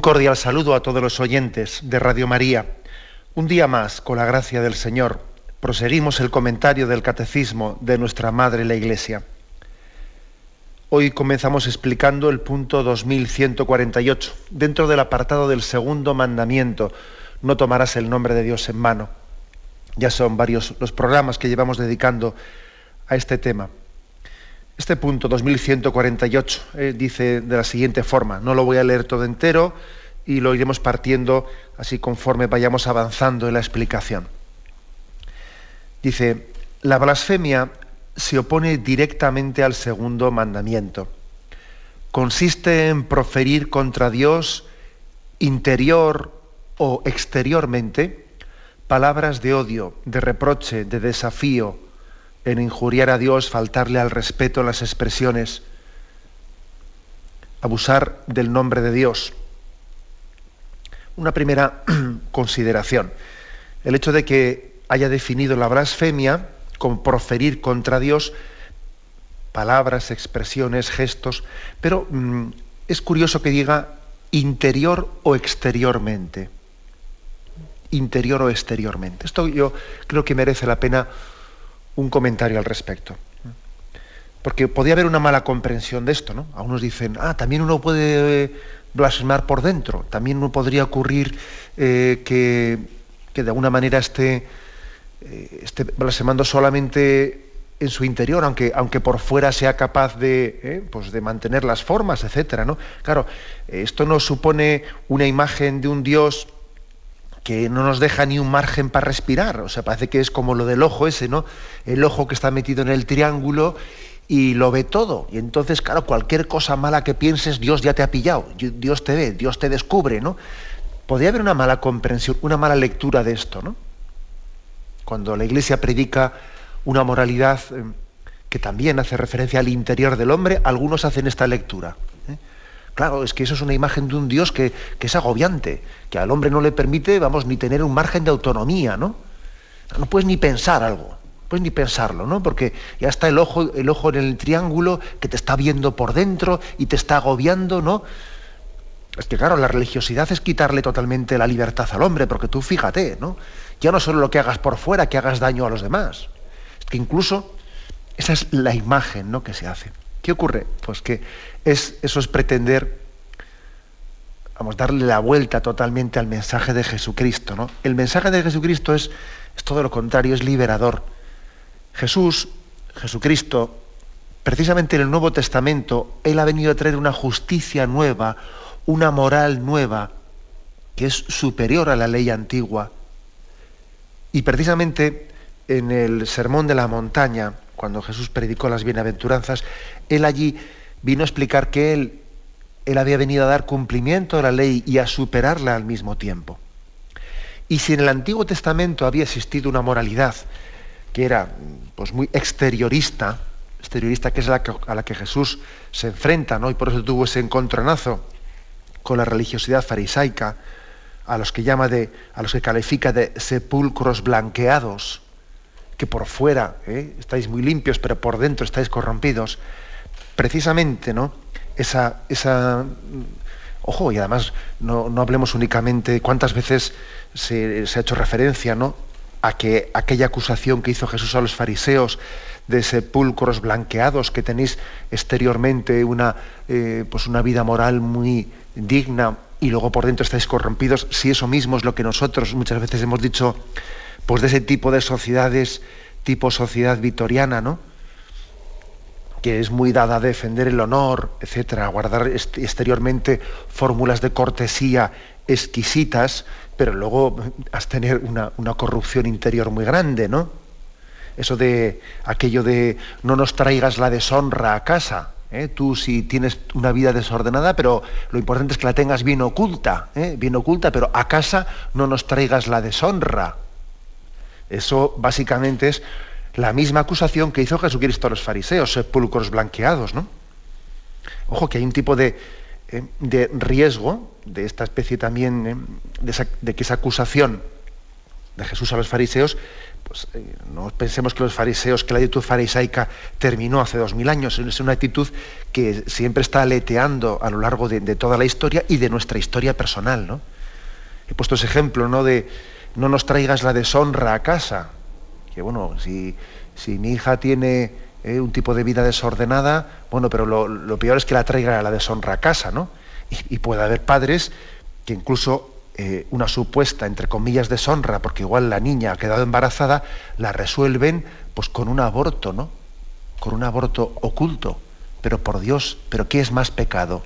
Un cordial saludo a todos los oyentes de Radio María. Un día más, con la gracia del Señor, proseguimos el comentario del Catecismo de nuestra Madre la Iglesia. Hoy comenzamos explicando el punto 2148, dentro del apartado del segundo mandamiento, no tomarás el nombre de Dios en mano. Ya son varios los programas que llevamos dedicando a este tema. Este punto 2148 eh, dice de la siguiente forma, no lo voy a leer todo entero y lo iremos partiendo así conforme vayamos avanzando en la explicación. Dice, la blasfemia se opone directamente al segundo mandamiento. Consiste en proferir contra Dios interior o exteriormente palabras de odio, de reproche, de desafío, en injuriar a Dios, faltarle al respeto en las expresiones, abusar del nombre de Dios. Una primera consideración. El hecho de que haya definido la blasfemia como proferir contra Dios palabras, expresiones, gestos, pero mm, es curioso que diga interior o exteriormente. Interior o exteriormente. Esto yo creo que merece la pena un comentario al respecto. Porque podría haber una mala comprensión de esto, ¿no? Algunos dicen, ah, también uno puede eh, blasfemar por dentro, también uno podría ocurrir eh, que, de alguna manera esté, eh, esté, blasfemando solamente en su interior, aunque, aunque por fuera sea capaz de, pues de mantener las formas, etcétera, ¿no? Claro, esto no supone una imagen de un Dios que no nos deja ni un margen para respirar. O sea, parece que es como lo del ojo ese, ¿no? El ojo que está metido en el triángulo y lo ve todo. Y entonces, claro, cualquier cosa mala que pienses, Dios ya te ha pillado, Dios te ve, Dios te descubre, ¿no? Podría haber una mala comprensión, una mala lectura de esto, ¿no? Cuando la Iglesia predica una moralidad eh, que también hace referencia al interior del hombre, algunos hacen esta lectura. Claro, es que eso es una imagen de un Dios que, es agobiante, que al hombre no le permite, vamos, ni tener un margen de autonomía, ¿no? No puedes ni pensar algo, puedes ni pensarlo, ¿no? Porque ya está el ojo, el ojo en el triángulo que te está viendo por dentro y te está agobiando, ¿no? Es que claro, la religiosidad es quitarle totalmente la libertad al hombre, porque tú fíjate, ¿no? Ya no solo lo que hagas por fuera, que hagas daño a los demás. Es que incluso esa es la imagen ¿no? que se hace. ¿Qué ocurre? Pues que es, eso es pretender, vamos, darle la vuelta totalmente al mensaje de Jesucristo. ¿no? El mensaje de Jesucristo es, es todo lo contrario, es liberador. Jesús, Jesucristo, precisamente en el Nuevo Testamento, Él ha venido a traer una justicia nueva, una moral nueva, que es superior a la ley antigua. Y precisamente en el Sermón de la Montaña, cuando Jesús predicó las bienaventuranzas, él allí vino a explicar que él, él había venido a dar cumplimiento a la ley y a superarla al mismo tiempo. Y si en el Antiguo Testamento había existido una moralidad que era pues, muy exteriorista, exteriorista que es a la que Jesús se enfrenta, ¿no? y por eso tuvo ese encontronazo con la religiosidad farisaica, a los que llama de, a los que califica de sepulcros blanqueados, que por fuera ¿eh? estáis muy limpios, pero por dentro estáis corrompidos. Precisamente, ¿no? Esa, esa ojo, y además no, hablemos únicamente cuántas veces se, ha hecho referencia, ¿no? A que aquella acusación que hizo Jesús a los fariseos de sepulcros blanqueados, que tenéis exteriormente una, eh, pues una vida moral muy digna y luego por dentro estáis corrompidos, si eso mismo es lo que nosotros muchas veces hemos dicho pues de ese tipo de sociedades, tipo sociedad vitoriana, ¿no? que es muy dada a defender el honor, etcétera, a guardar exteriormente fórmulas de cortesía exquisitas, pero luego has tener una, una, corrupción interior muy grande, ¿no? Eso de aquello de no nos traigas la deshonra a casa, ¿eh? Tú si tienes una vida desordenada, pero lo importante es que la tengas bien oculta, ¿eh? bien oculta, pero a casa no nos traigas la deshonra. Eso básicamente es la misma acusación que hizo Jesucristo a los fariseos, sepulcros blanqueados, ¿no? Ojo que hay un tipo de, eh, de riesgo de esta especie también, de, que esa acusación de Jesús a los fariseos pues, eh, no pensemos que los fariseos, que la actitud farisaica terminó hace dos mil años, es una actitud que siempre está aleteando a lo largo de, toda la historia y de nuestra historia personal. ¿no? He puesto ese ejemplo ¿no? de no nos traigas la deshonra a casa, que bueno, si, si mi hija tiene eh, un tipo de vida desordenada, bueno, pero lo, peor es que la traiga la deshonra a casa, ¿no? Y, y puede haber padres que incluso eh, una supuesta, entre comillas, deshonra, porque igual la niña ha quedado embarazada, la resuelven pues con un aborto, ¿no? Con un aborto oculto. Pero por Dios, ¿pero qué es más pecado?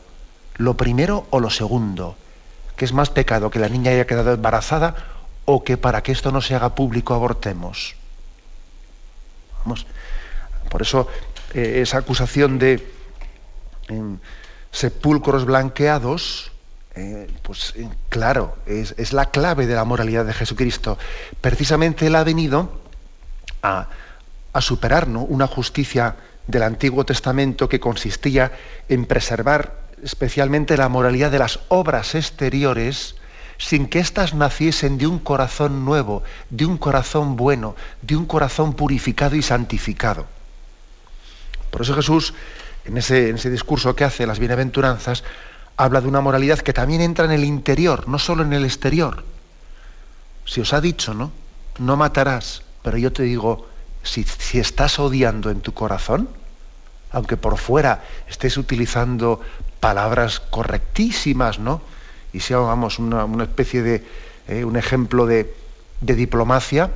¿Lo primero o lo segundo? ¿Qué es más pecado? ¿Que la niña haya quedado embarazada o que para que esto no se haga público abortemos? Vamos. Por eso eh, esa acusación de sepulcros blanqueados, eh, pues eh, claro, es, la clave de la moralidad de Jesucristo. Precisamente Él ha venido a, superar una justicia del Antiguo Testamento que consistía en preservar especialmente la moralidad de las obras exteriores sin que éstas naciesen de un corazón nuevo, de un corazón bueno, de un corazón purificado y santificado. Por eso Jesús, en ese, discurso que hace las bienaventuranzas, habla de una moralidad que también entra en el interior, no solo en el exterior. Si os ha dicho, ¿no? No matarás, pero yo te digo, si, estás odiando en tu corazón, aunque por fuera estés utilizando palabras correctísimas, ¿no? Y sea, vamos, una, especie de, eh, un ejemplo de, diplomacia,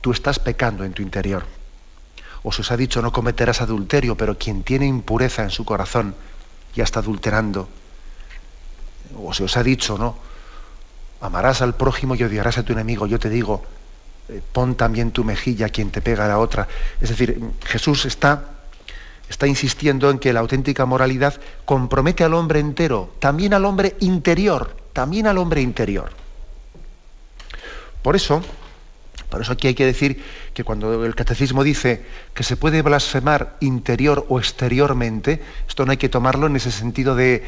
tú estás pecando en tu interior. O se os ha dicho no cometerás adulterio, pero quien tiene impureza en su corazón ya está adulterando o se os ha dicho, ¿no? Amarás al prójimo y odiarás a tu enemigo. Yo te digo, eh, pon también tu mejilla a quien te pega a la otra. Es decir, Jesús está, está insistiendo en que la auténtica moralidad compromete al hombre entero, también al hombre interior, también al hombre interior. Por eso, por eso aquí hay que decir que cuando el catecismo dice que se puede blasfemar interior o exteriormente, esto no hay que tomarlo en ese sentido de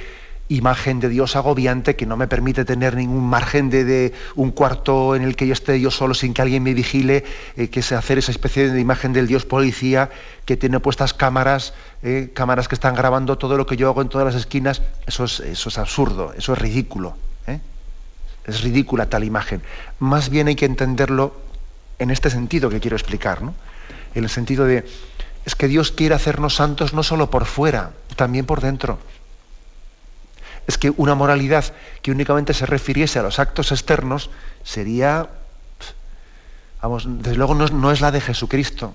imagen de Dios agobiante que no me permite tener ningún margen de, un cuarto en el que yo esté yo solo sin que alguien me vigile, eh, que es hacer esa especie de imagen del Dios policía que tiene puestas cámaras, eh, cámaras que están grabando todo lo que yo hago en todas las esquinas. Eso es, eso es absurdo, eso es ridículo. ¿eh? Es ridícula tal imagen. Más bien hay que entenderlo en este sentido que quiero explicar, ¿no? en el sentido de, es que Dios quiere hacernos santos no solo por fuera, también por dentro es que una moralidad que únicamente se refiriese a los actos externos sería, vamos, desde luego no, es la de Jesucristo.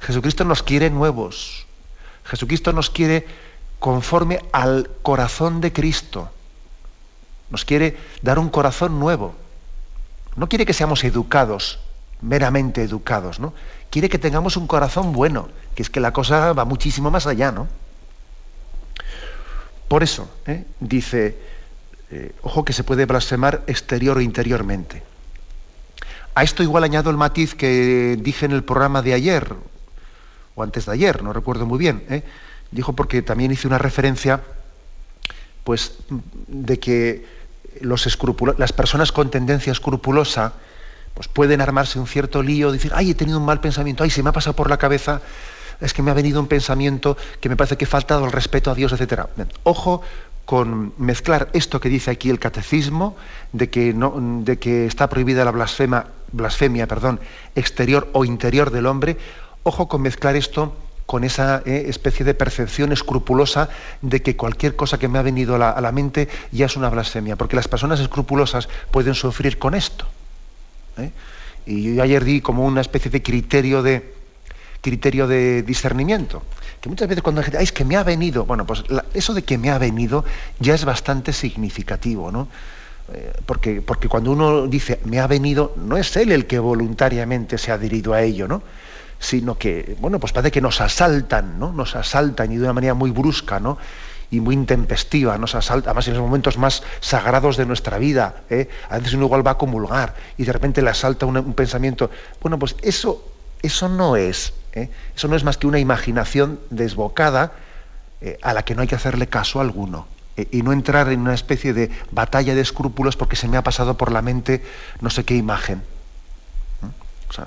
Jesucristo nos quiere nuevos. Jesucristo nos quiere conforme al corazón de Cristo. Nos quiere dar un corazón nuevo. No quiere que seamos educados, meramente educados, ¿no? Quiere que tengamos un corazón bueno, que es que la cosa va muchísimo más allá, ¿no? Por eso, ¿eh? dice, eh, ojo que se puede blasfemar exterior o interiormente. A esto igual añado el matiz que dije en el programa de ayer, o antes de ayer, no recuerdo muy bien. ¿eh? Dijo porque también hice una referencia, pues, de que los las personas con tendencia escrupulosa, pues pueden armarse un cierto lío, decir, ay, he tenido un mal pensamiento, ay, se me ha pasado por la cabeza es que me ha venido un pensamiento que me parece que he faltado el respeto a Dios, etc. Ojo con mezclar esto que dice aquí el catecismo, de que, no, de que está prohibida la blasfema, blasfemia perdón, exterior o interior del hombre, ojo con mezclar esto con esa eh, especie de percepción escrupulosa de que cualquier cosa que me ha venido a la, mente ya es una blasfemia, porque las personas escrupulosas pueden sufrir con esto. ¿eh? Y yo ayer di como una especie de criterio de, criterio de discernimiento. Que muchas veces cuando la gente, es que me ha venido, bueno, pues eso de que me ha venido ya es bastante significativo, ¿no? Eh, porque, porque cuando uno dice me ha venido, no es él el que voluntariamente se ha adherido a ello, ¿no? sino que, bueno, pues parece que nos asaltan, ¿no? Nos asaltan y de una manera muy brusca, ¿no? y muy intempestiva, nos asalta, además en los momentos más sagrados de nuestra vida. ¿eh? A veces uno igual va a comulgar y de repente le asalta un, pensamiento. Bueno, pues eso, eso no es, ¿eh? eso no es más que una imaginación desbocada eh, a la que no hay que hacerle caso alguno. y no entrar en una especie de batalla de escrúpulos porque se me ha pasado por la mente no sé qué imagen.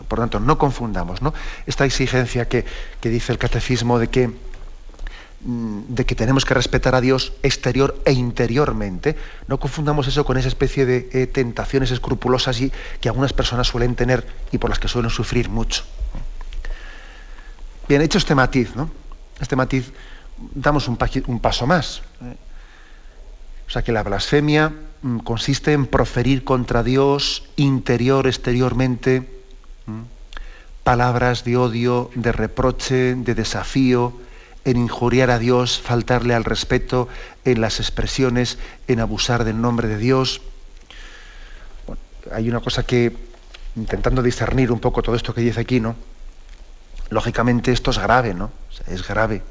por lo tanto, no confundamos ¿no? esta exigencia que, que dice el catecismo de que Mm, de que tenemos que respetar a Dios exterior e interiormente. No confundamos eso con esa especie de eh, tentaciones escrupulosas y, que algunas personas suelen tener y por las que suelen sufrir mucho. Bien, hecho este matiz, ¿no? Este matiz, damos un, paso más. ¿eh? O sea que la blasfemia mm, consiste en proferir contra Dios interior, exteriormente, palabras de odio, de reproche, de desafío, en injuriar a Dios, faltarle al respeto en las expresiones, en abusar del nombre de Dios. hay una cosa que, intentando discernir un poco todo esto que dice aquí, ¿no? Lógicamente esto es grave, ¿no? es grave.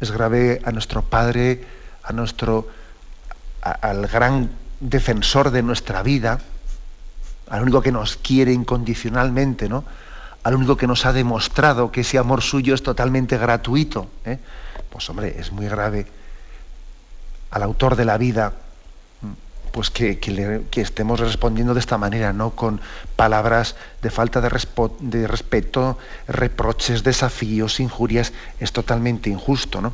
Es grave a nuestro Padre, a nuestro, al gran defensor de nuestra vida, al único que nos quiere incondicionalmente, ¿no? al único que nos ha demostrado que ese amor suyo es totalmente gratuito, ¿eh? pues hombre, es muy grave al autor de la vida, pues que, estemos respondiendo de esta manera, ¿no? Con palabras de falta de, respeto, reproches, desafíos, injurias, es totalmente injusto, ¿no?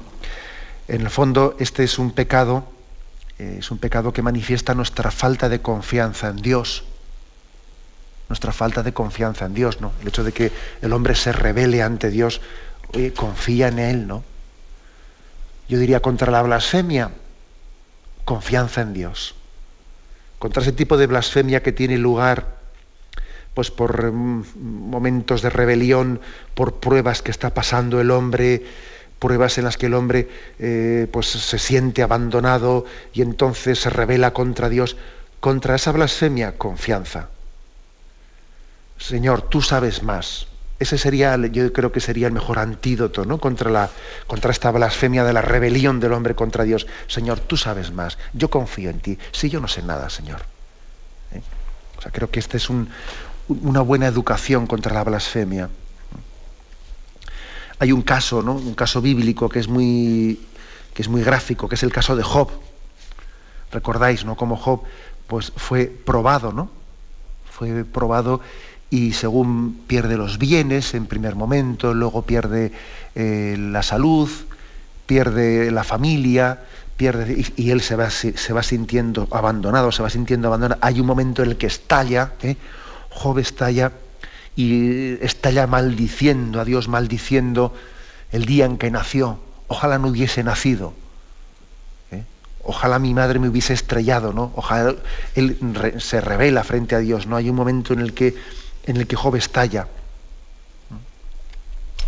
En el fondo, este es un pecado, eh, es un pecado que manifiesta nuestra falta de confianza en Dios nuestra falta de confianza en Dios, ¿no? El hecho de que el hombre se revele ante Dios, confía en Él, ¿no? Yo diría contra la blasfemia, confianza en Dios. Contra ese tipo de blasfemia que tiene lugar pues por mm, momentos de rebelión, por pruebas que está pasando el hombre, pruebas en las que el hombre eh, pues se siente abandonado y entonces se revela contra Dios. Contra esa blasfemia, confianza. Señor, tú sabes más. Ese sería, yo creo que sería el mejor antídoto ¿no? contra, la, contra esta blasfemia de la rebelión del hombre contra Dios. Señor, tú sabes más. Yo confío en ti. Si yo no sé nada, Señor. ¿Eh? O sea, creo que esta es una buena educación contra la blasfemia. Hay un caso, ¿no? un caso bíblico que es muy, que es muy gráfico, que es el caso de Job. Recordáis, ¿no? Cómo Job pues, fue probado, ¿no? Fue probado y según pierde los bienes en primer momento, luego pierde eh, la salud, pierde la familia, pierde y, él se va, se va, sintiendo abandonado, se va sintiendo abandonado. Hay un momento en el que estalla, ¿eh? Job estalla y estalla maldiciendo a Dios, maldiciendo el día en que nació. Ojalá no hubiese nacido. ¿eh? Ojalá mi madre me hubiese estrellado, ¿no? Ojalá él se revela frente a Dios, ¿no? Hay un momento en el que en el que Job estalla,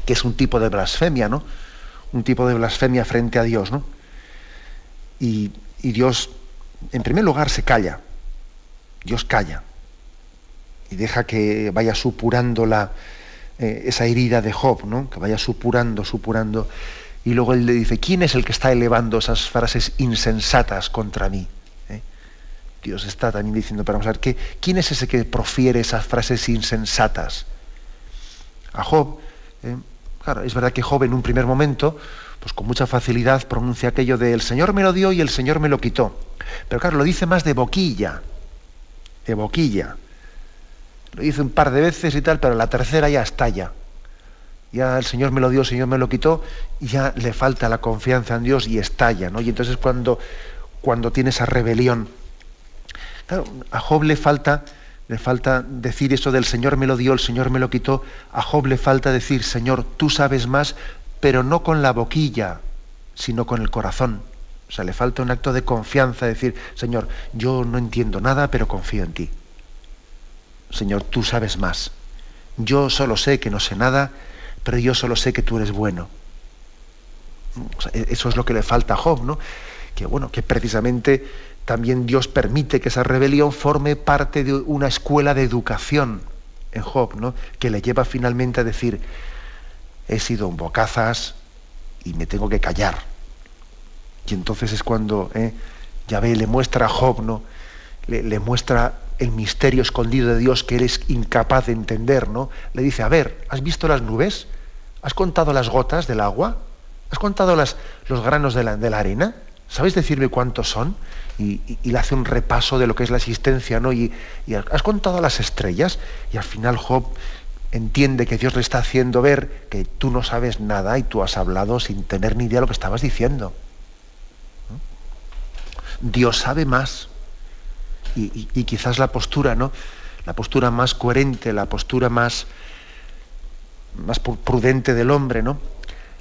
que es un tipo de blasfemia, ¿no? Un tipo de blasfemia frente a Dios, ¿no? Y, Dios, en primer lugar, se calla. Dios calla y deja que vaya supurando la, eh, esa herida de Job, ¿no? Que vaya supurando, supurando. Y luego él le dice, ¿quién es el que está elevando esas frases insensatas contra mí? Dios está también diciendo, pero vamos a ver, ¿quién es ese que profiere esas frases insensatas? A Job, eh, claro, es verdad que Job en un primer momento, pues con mucha facilidad pronuncia aquello de el Señor me lo dio y el Señor me lo quitó. Pero claro, lo dice más de boquilla, de boquilla. Lo dice un par de veces y tal, pero la tercera ya estalla. Ya el Señor me lo dio, el Señor me lo quitó, y ya le falta la confianza en Dios y estalla, ¿no? Y entonces cuando, cuando tiene esa rebelión, a Job le falta, le falta decir eso del Señor me lo dio, el Señor me lo quitó. A Job le falta decir, Señor, tú sabes más, pero no con la boquilla, sino con el corazón. O sea, le falta un acto de confianza, decir, Señor, yo no entiendo nada, pero confío en ti. Señor, tú sabes más. Yo solo sé que no sé nada, pero yo solo sé que tú eres bueno. eso es lo que le falta a Job, ¿no? Que bueno, que precisamente también Dios permite que esa rebelión forme parte de una escuela de educación en Job, ¿no? que le lleva finalmente a decir, he sido un bocazas y me tengo que callar. Y entonces es cuando ¿eh? Yahvé le muestra a Job, ¿no? Le, muestra el misterio escondido de Dios que él es incapaz de entender, ¿no? Le dice, a ver, ¿has visto las nubes? ¿Has contado las gotas del agua? ¿Has contado las, los granos de la, de la arena? ¿Sabes decirme cuántos son? Y, le hace un repaso de lo que es la existencia, ¿no? Y, has contado las estrellas y al final Job entiende que Dios le está haciendo ver que tú no sabes nada y tú has hablado sin tener ni idea de lo que estabas diciendo. Dios sabe más. Y, quizás la postura, ¿no? La postura más coherente, la postura más, más prudente del hombre, ¿no?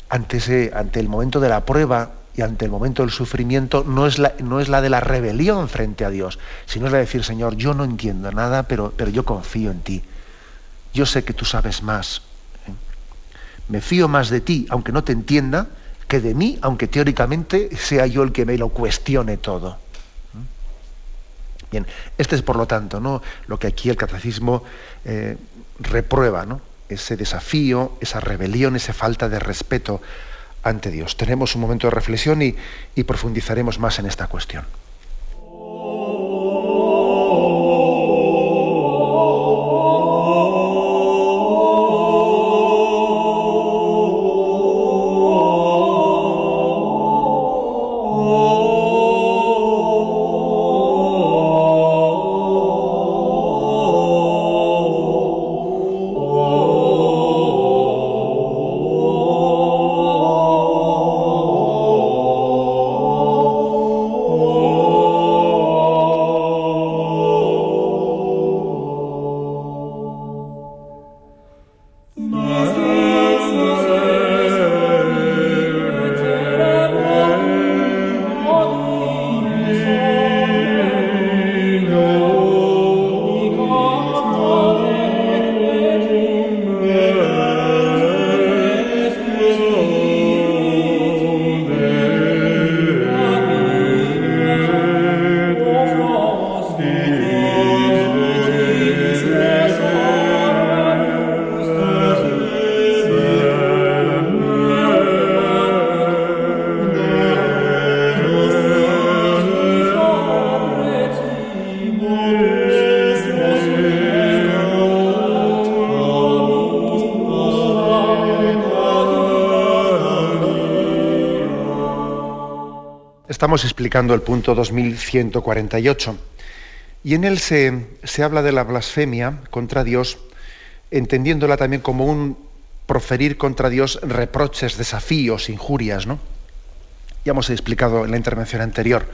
Ante el momento de la prueba y ante el momento del sufrimiento no es la, no es la de la rebelión frente a Dios, sino es la de decir, Señor, yo no entiendo nada, pero, pero yo confío en ti. Yo sé que tú sabes más. ¿eh? Me fío más de ti, aunque no te entienda, que de mí, aunque teóricamente sea yo el que me lo cuestione todo. Bien, este es por lo tanto ¿no? lo que aquí el catecismo eh, reprueba, ¿no? ese desafío, esa rebelión, esa falta de respeto ante Dios. Tenemos un momento de reflexión y, y profundizaremos más en esta cuestión. Estamos explicando el punto 2148 y en él se, habla de la blasfemia contra Dios, entendiéndola también como un proferir contra Dios reproches, desafíos, injurias, ¿no? Ya hemos explicado en la intervención anterior,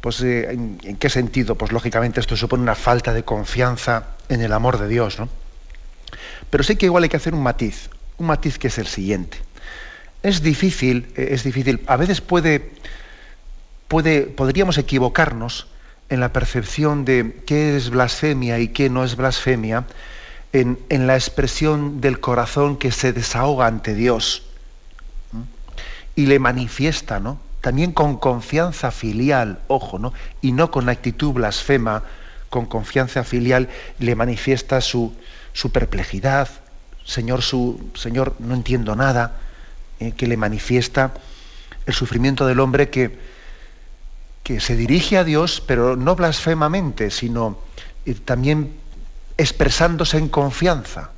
pues eh, en, en, qué sentido, pues lógicamente esto supone una falta de confianza en el amor de Dios, ¿no? Pero sí que igual hay que hacer un matiz, un matiz que es el siguiente. Es difícil, eh, es difícil, a veces puede podríamos equivocarnos en la percepción de qué es blasfemia y qué no es blasfemia en, la expresión del corazón que se desahoga ante Dios y le manifiesta, ¿no? También con confianza filial, ojo, ¿no? Y no con actitud blasfema, con confianza filial le manifiesta su, su perplejidad, Señor, su, Señor, no entiendo nada, eh, que le manifiesta el sufrimiento del hombre que, que se dirige a Dios, pero no blasfemamente, sino eh, también expresándose en confianza.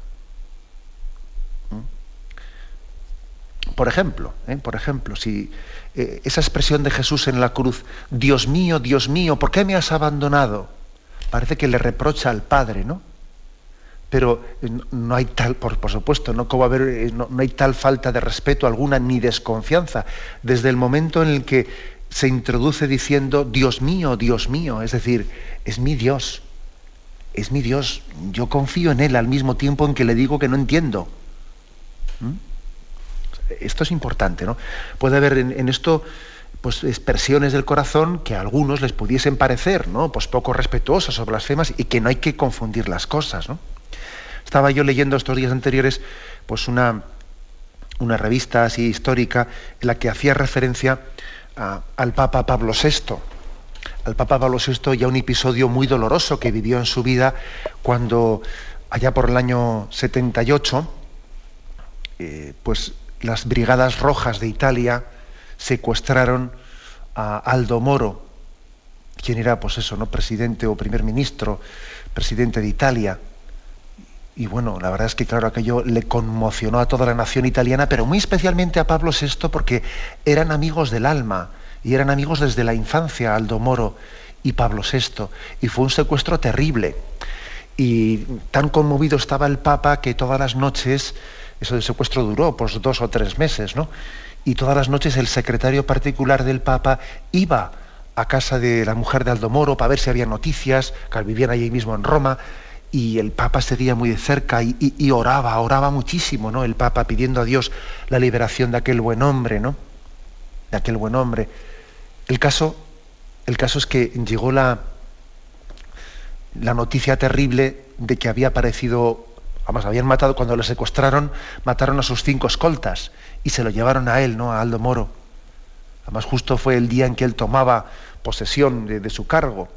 ¿Mm? Por ejemplo, ¿eh? por ejemplo, si eh, esa expresión de Jesús en la cruz, Dios mío, Dios mío, ¿por qué me has abandonado? Parece que le reprocha al Padre, ¿no? Pero no hay tal, por, supuesto, ¿no? ¿Cómo haber, no hay tal falta de respeto alguna ni desconfianza. Desde el momento en el que se introduce diciendo, Dios mío, Dios mío, es decir, es mi Dios, es mi Dios, yo confío en Él al mismo tiempo en que le digo que no entiendo. ¿Mm? Esto es importante, ¿no? Puede haber en, esto pues expresiones del corazón que a algunos les pudiesen parecer, ¿no? Pues poco respetuosas o blasfemas y que no hay que confundir las cosas, ¿no? Estaba yo leyendo estos días anteriores pues una, una revista así histórica en la que hacía referencia al Papa Pablo VI. Al Papa Pablo VI ya un episodio muy doloroso que vivió en su vida cuando allá por el año 78, eh, pues las brigadas rojas de Italia secuestraron a Aldo Moro, quien era, pues eso, ¿no? presidente o primer ministro, presidente de Italia. Y bueno, la verdad es que claro, aquello le conmocionó a toda la nación italiana, pero muy especialmente a Pablo VI porque eran amigos del alma y eran amigos desde la infancia, Aldo Moro y Pablo VI. Y fue un secuestro terrible. Y tan conmovido estaba el Papa que todas las noches, eso del secuestro duró pues dos o tres meses, ¿no? Y todas las noches el secretario particular del Papa iba a casa de la mujer de Aldo Moro para ver si había noticias, que vivían allí mismo en Roma, y el Papa seguía muy de cerca y, oraba, oraba muchísimo, ¿no? El Papa pidiendo a Dios la liberación de aquel buen hombre, ¿no? De aquel buen hombre. El caso, el caso es que llegó la, la noticia terrible de que había aparecido, además habían matado, cuando le secuestraron, mataron a sus cinco escoltas y se lo llevaron a él, ¿no? A Aldo Moro. Además justo fue el día en que él tomaba posesión de, su cargo.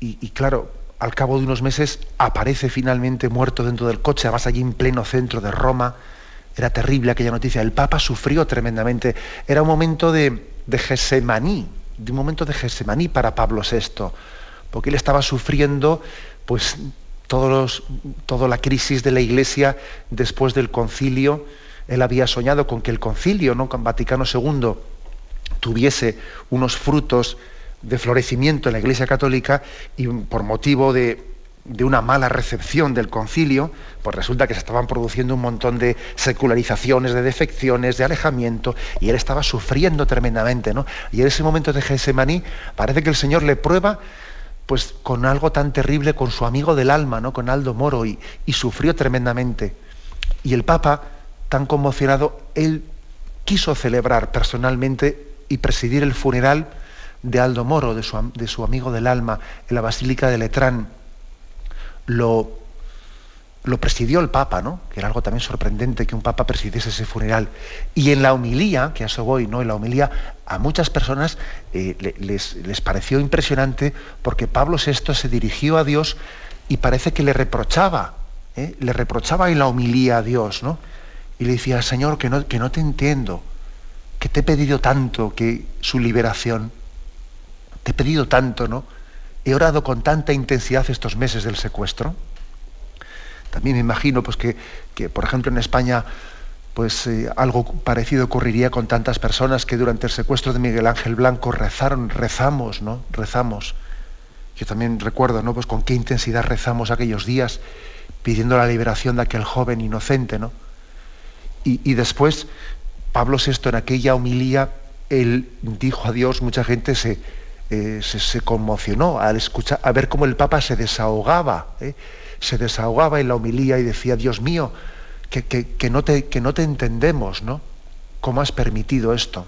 Y, claro, al cabo de unos meses aparece finalmente muerto dentro del coche, además allí en pleno centro de Roma. Era terrible aquella noticia. El Papa sufrió tremendamente. Era un momento de, de Gesemaní, de un momento de Gesemaní para Pablo VI porque él estaba sufriendo pues toda la crisis de la Iglesia después del concilio. Él había soñado con que el concilio, ¿no? con Vaticano II, tuviese unos frutos de florecimiento en la Iglesia Católica y por motivo de, una mala recepción del concilio, pues resulta que se estaban produciendo un montón de secularizaciones, de defecciones, de alejamiento, y él estaba sufriendo tremendamente, ¿no? Y en ese momento de Gesemaní parece que el Señor le prueba pues con algo tan terrible, con su amigo del alma, ¿no? con Aldo Moro, y, sufrió tremendamente. Y el Papa, tan conmocionado, él quiso celebrar personalmente y presidir el funeral de Aldo Moro, de su, de su amigo del alma, en la Basílica de Letrán. Lo, lo presidió el Papa, ¿no? Que era algo también sorprendente que un Papa presidiese ese funeral. Y en la homilía, que a eso voy, ¿no? En la homilía a muchas personas eh, les, les, pareció impresionante porque Pablo VI se dirigió a Dios y parece que le reprochaba, ¿eh? le reprochaba en la homilía a Dios, ¿no? Y le decía, Señor, que no, que no te entiendo, que te he pedido tanto que su liberación, te he pedido tanto, ¿no? He orado con tanta intensidad estos meses del secuestro. También me imagino pues, que, por ejemplo, en España pues eh, algo parecido ocurriría con tantas personas que durante el secuestro de Miguel Ángel Blanco rezaron, rezamos, ¿no? Rezamos. Yo también recuerdo, ¿no? Pues con qué intensidad rezamos aquellos días pidiendo la liberación de aquel joven inocente, ¿no? Y, después, Pablo VI en aquella homilía, él dijo a Dios, mucha gente se, eh, se, conmocionó al escuchar, a ver cómo el Papa se desahogaba. ¿eh? se desahogaba en la homilía y decía, Dios mío, que, no, te, que no te entendemos, ¿no? ¿Cómo has permitido esto?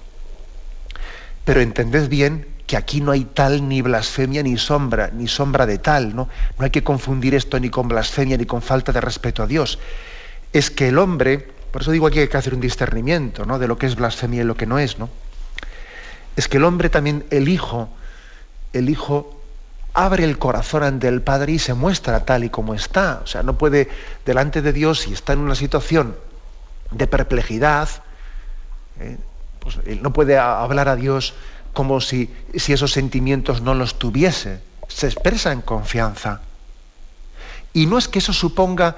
Pero entended bien que aquí no hay tal ni blasfemia ni sombra, ni sombra de tal, ¿no? No hay que confundir esto ni con blasfemia ni con falta de respeto a Dios. Es que el hombre, por eso digo aquí que hay que hacer un discernimiento, ¿no? De lo que es blasfemia y lo que no es, ¿no? Es que el hombre también, el hijo, el hijo abre el corazón ante el Padre y se muestra tal y como está. O sea, no puede delante de Dios, si está en una situación de perplejidad, ¿eh? pues no puede hablar a Dios como si, esos sentimientos no los tuviese. Se expresa en confianza. Y no es que eso suponga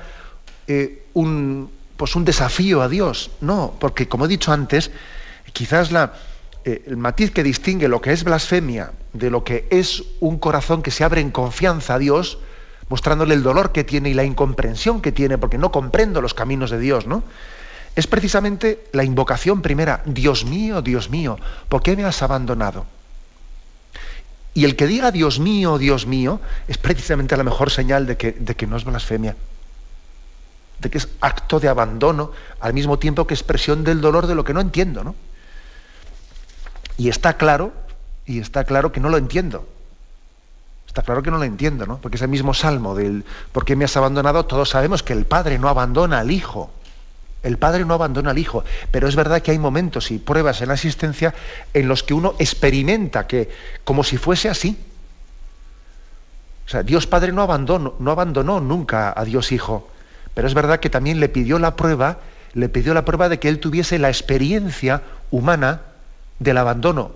eh, un, pues un desafío a Dios, no, porque como he dicho antes, quizás la, eh, el matiz que distingue lo que es blasfemia de lo que es un corazón que se abre en confianza a Dios, mostrándole el dolor que tiene y la incomprensión que tiene, porque no comprendo los caminos de Dios, ¿no? Es precisamente la invocación primera, Dios mío, Dios mío, ¿por qué me has abandonado? Y el que diga Dios mío, Dios mío, es precisamente la mejor señal de que, de que no es blasfemia, de que es acto de abandono, al mismo tiempo que expresión del dolor de lo que no entiendo, ¿no? Y está claro, y está claro que no lo entiendo. Está claro que no lo entiendo, ¿no? Porque ese mismo salmo del ¿por qué me has abandonado? Todos sabemos que el Padre no abandona al Hijo. El Padre no abandona al Hijo. Pero es verdad que hay momentos y pruebas en la existencia en los que uno experimenta que, como si fuese así. O sea, Dios Padre no abandonó, no abandonó nunca a Dios Hijo, pero es verdad que también le pidió la prueba, le pidió la prueba de que él tuviese la experiencia humana del abandono.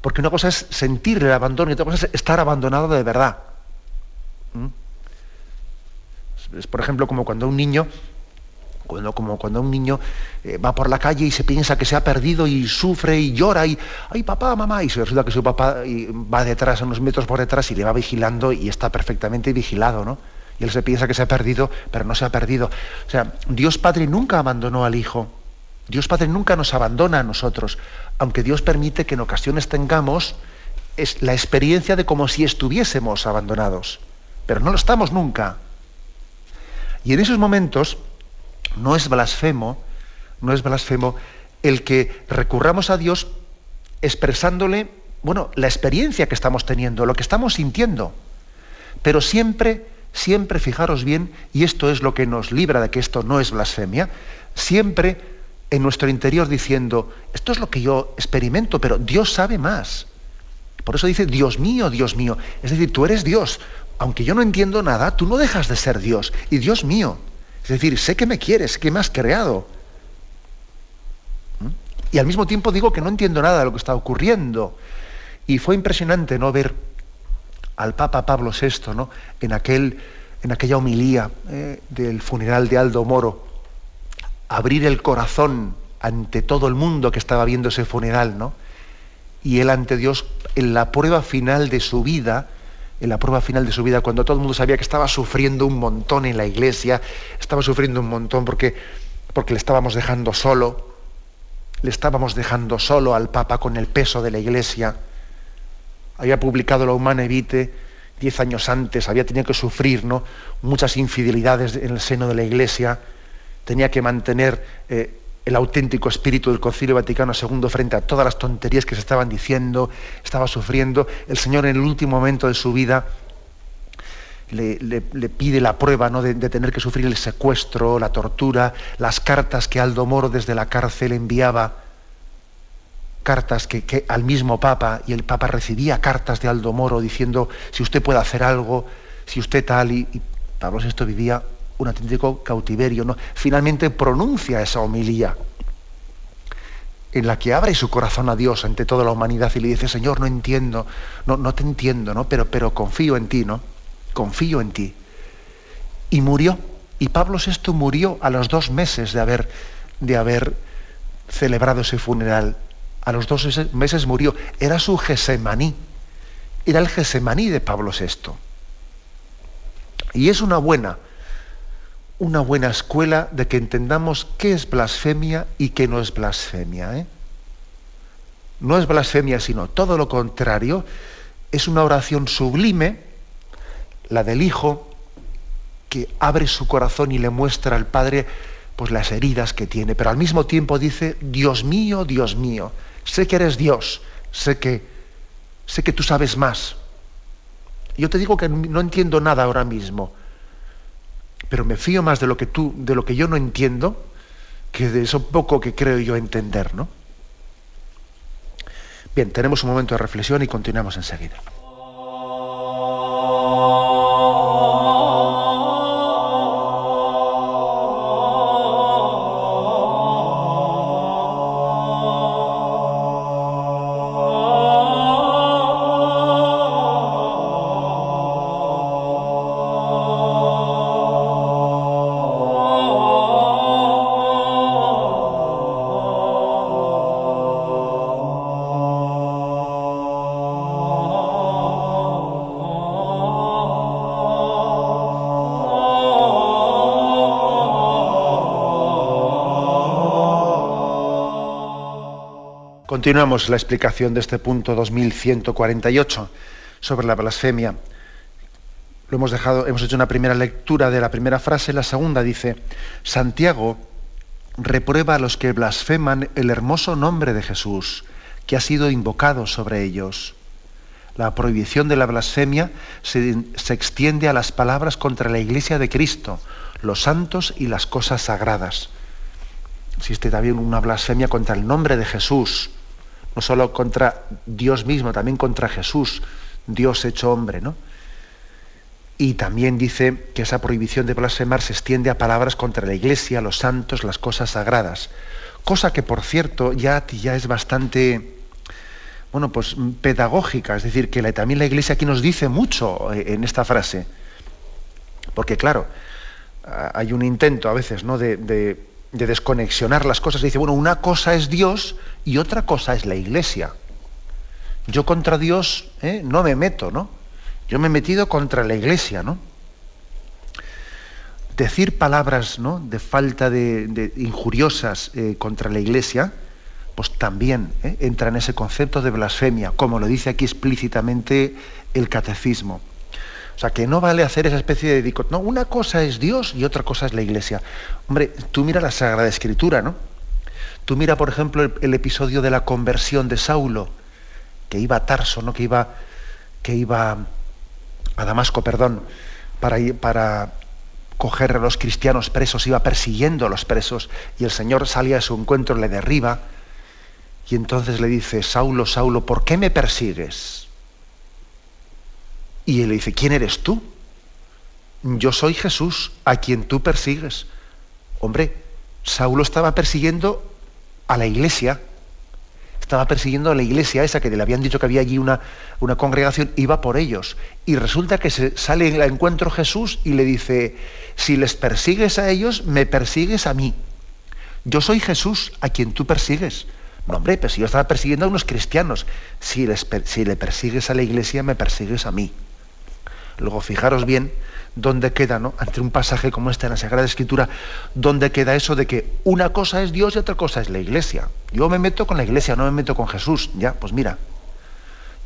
Porque una cosa es sentir el abandono y otra cosa es estar abandonado de verdad. ¿Mm? Es, por ejemplo, como cuando un niño cuando, como cuando un niño eh, va por la calle y se piensa que se ha perdido y sufre y llora y, ay papá, mamá, y se resulta que su papá va detrás, unos metros por detrás y le va vigilando y está perfectamente vigilado, ¿no? Y él se piensa que se ha perdido, pero no se ha perdido. O sea, Dios Padre nunca abandonó al Hijo. Dios Padre nunca nos abandona a nosotros, aunque Dios permite que en ocasiones tengamos la experiencia de como si estuviésemos abandonados, pero no lo estamos nunca. Y en esos momentos no es blasfemo, no es blasfemo el que recurramos a Dios expresándole, bueno, la experiencia que estamos teniendo, lo que estamos sintiendo. Pero siempre, siempre, fijaros bien, y esto es lo que nos libra de que esto no es blasfemia, siempre en nuestro interior diciendo, esto es lo que yo experimento, pero Dios sabe más. Por eso dice, Dios mío, Dios mío. Es decir, tú eres Dios. Aunque yo no entiendo nada, tú no dejas de ser Dios. Y Dios mío. Es decir, sé que me quieres, que me has creado. ¿Mm? Y al mismo tiempo digo que no entiendo nada de lo que está ocurriendo. Y fue impresionante no ver al Papa Pablo VI ¿no? en, aquel, en aquella homilía eh, del funeral de Aldo Moro, abrir el corazón ante todo el mundo que estaba viendo ese funeral, ¿no? Y él ante Dios, en la prueba final de su vida, en la prueba final de su vida, cuando todo el mundo sabía que estaba sufriendo un montón en la iglesia, estaba sufriendo un montón porque, porque le estábamos dejando solo, le estábamos dejando solo al Papa con el peso de la iglesia. Había publicado la Humana Vitae diez años antes, había tenido que sufrir ¿no? muchas infidelidades en el seno de la iglesia, tenía que mantener eh, el auténtico espíritu del Concilio Vaticano II frente a todas las tonterías que se estaban diciendo, estaba sufriendo. El Señor en el último momento de su vida le, pide la prueba ¿no? de, tener que sufrir el secuestro, la tortura, las cartas que Aldo Moro desde la cárcel enviaba, cartas que, al mismo Papa, y el Papa recibía cartas de Aldo Moro diciendo si usted puede hacer algo, si usted tal, y, Pablo VI vivía un auténtico cautiverio. ¿no? Finalmente pronuncia esa homilía en la que abre su corazón a Dios ante toda la humanidad y le dice, Señor, no entiendo, no, no te entiendo, ¿no? Pero, pero confío en ti, ¿no? Confío en ti. Y murió. Y Pablo VI murió a los dos meses de haber, de haber celebrado ese funeral. A los dos meses murió. Era su Gesemaní. Era el Gesemaní de Pablo VI. Y es una buena, una buena escuela de que entendamos qué es blasfemia y qué no es blasfemia. ¿eh? No es blasfemia, sino todo lo contrario. Es una oración sublime, la del Hijo, que abre su corazón y le muestra al Padre pues las heridas que tiene, pero al mismo tiempo dice, Dios mío, Dios mío, sé que eres Dios, sé que sé que tú sabes más. Yo te digo que no entiendo nada ahora mismo, pero me fío más de lo que tú, de lo que yo no entiendo, que de eso poco que creo yo entender, ¿no? Bien, tenemos un momento de reflexión y continuamos enseguida. Continuamos la explicación de este punto 2148 sobre la blasfemia. Lo hemos dejado, hemos hecho una primera lectura de la primera frase, la segunda dice, Santiago reprueba a los que blasfeman el hermoso nombre de Jesús, que ha sido invocado sobre ellos. La prohibición de la blasfemia se, se extiende a las palabras contra la iglesia de Cristo, los santos y las cosas sagradas. Existe también una blasfemia contra el nombre de Jesús, no solo contra Dios mismo, también contra Jesús, Dios hecho hombre, ¿no? Y también dice que esa prohibición de blasfemar se extiende a palabras contra la iglesia, los santos, las cosas sagradas. Cosa que, por cierto, ya, ya es bastante, bueno, pues pedagógica. Es decir, que también la iglesia aquí nos dice mucho eh, en esta frase. Porque, claro, hay un intento a veces, ¿no? de, de desconexionar las cosas. Dice, bueno, una cosa es Dios y otra cosa es la iglesia. Yo contra Dios ¿eh? no me meto, ¿no? Yo me he metido contra la iglesia, ¿no? Decir palabras ¿no? de falta de, injuriosas eh, contra la iglesia, pues también ¿eh? entra en ese concepto de blasfemia, como lo dice aquí explícitamente el catecismo. O sea, que no vale hacer esa especie de dicotomía. No, una cosa es Dios y otra cosa es la iglesia. Hombre, tú mira la Sagrada Escritura, ¿no? Tú mira, por ejemplo, el, episodio de la conversión de Saulo, que iba a Tarso, ¿no? que, iba, que iba a Damasco, perdón, para, para coger a los cristianos presos, iba persiguiendo a los presos, y el Señor salía a su encuentro, le derriba, y entonces le dice, Saulo, Saulo, ¿por qué me persigues? Y él le dice, ¿quién eres tú? Yo soy Jesús, a quien tú persigues. Hombre, Saulo estaba persiguiendo a la iglesia, estaba persiguiendo a la iglesia esa que le habían dicho que había allí una, una congregación, iba por ellos. Y resulta que se sale en el encuentro Jesús y le dice, si les persigues a ellos, me persigues a mí. Yo soy Jesús a quien tú persigues. No, hombre, pero si yo estaba persiguiendo a unos cristianos, si, les, si le persigues a la iglesia, me persigues a mí. Luego, fijaros bien dónde queda, ¿no? Ante un pasaje como este en la Sagrada Escritura, dónde queda eso de que una cosa es Dios y otra cosa es la Iglesia. Yo me meto con la Iglesia, no me meto con Jesús. Ya, pues mira.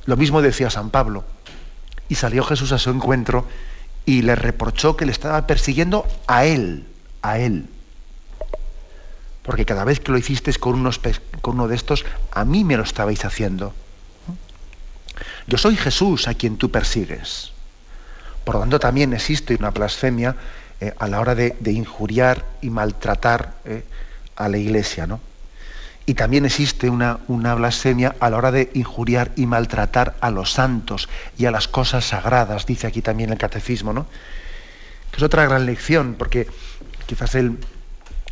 Lo mismo decía San Pablo. Y salió Jesús a su encuentro y le reprochó que le estaba persiguiendo a él, a él. Porque cada vez que lo hicisteis con, unos, con uno de estos, a mí me lo estabais haciendo. Yo soy Jesús a quien tú persigues. Por lo tanto, también existe una blasfemia eh, a la hora de, injuriar y maltratar eh, a la iglesia, ¿no? Y también existe una, una, blasfemia a la hora de injuriar y maltratar a los santos y a las cosas sagradas, dice aquí también el catecismo, ¿no? Que es otra gran lección, porque quizás el,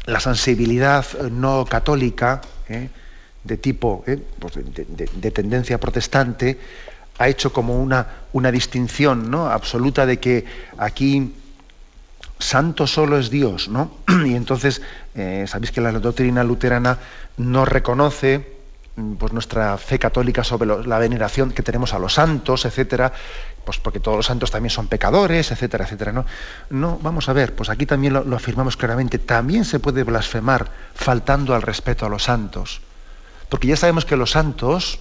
la sensibilidad no católica, ¿eh? de tipo, pues de tendencia protestante, ha hecho como una, una distinción ¿no? absoluta de que aquí santo solo es Dios, ¿no? Y entonces, eh, sabéis que la doctrina luterana no reconoce mm, pues nuestra fe católica sobre la veneración que tenemos a los santos, etcétera, pues porque todos los santos también son pecadores, etcétera, etcétera. No, no vamos a ver, pues aquí también lo, lo afirmamos claramente, también se puede blasfemar faltando al respeto a los santos. Porque ya sabemos que los santos,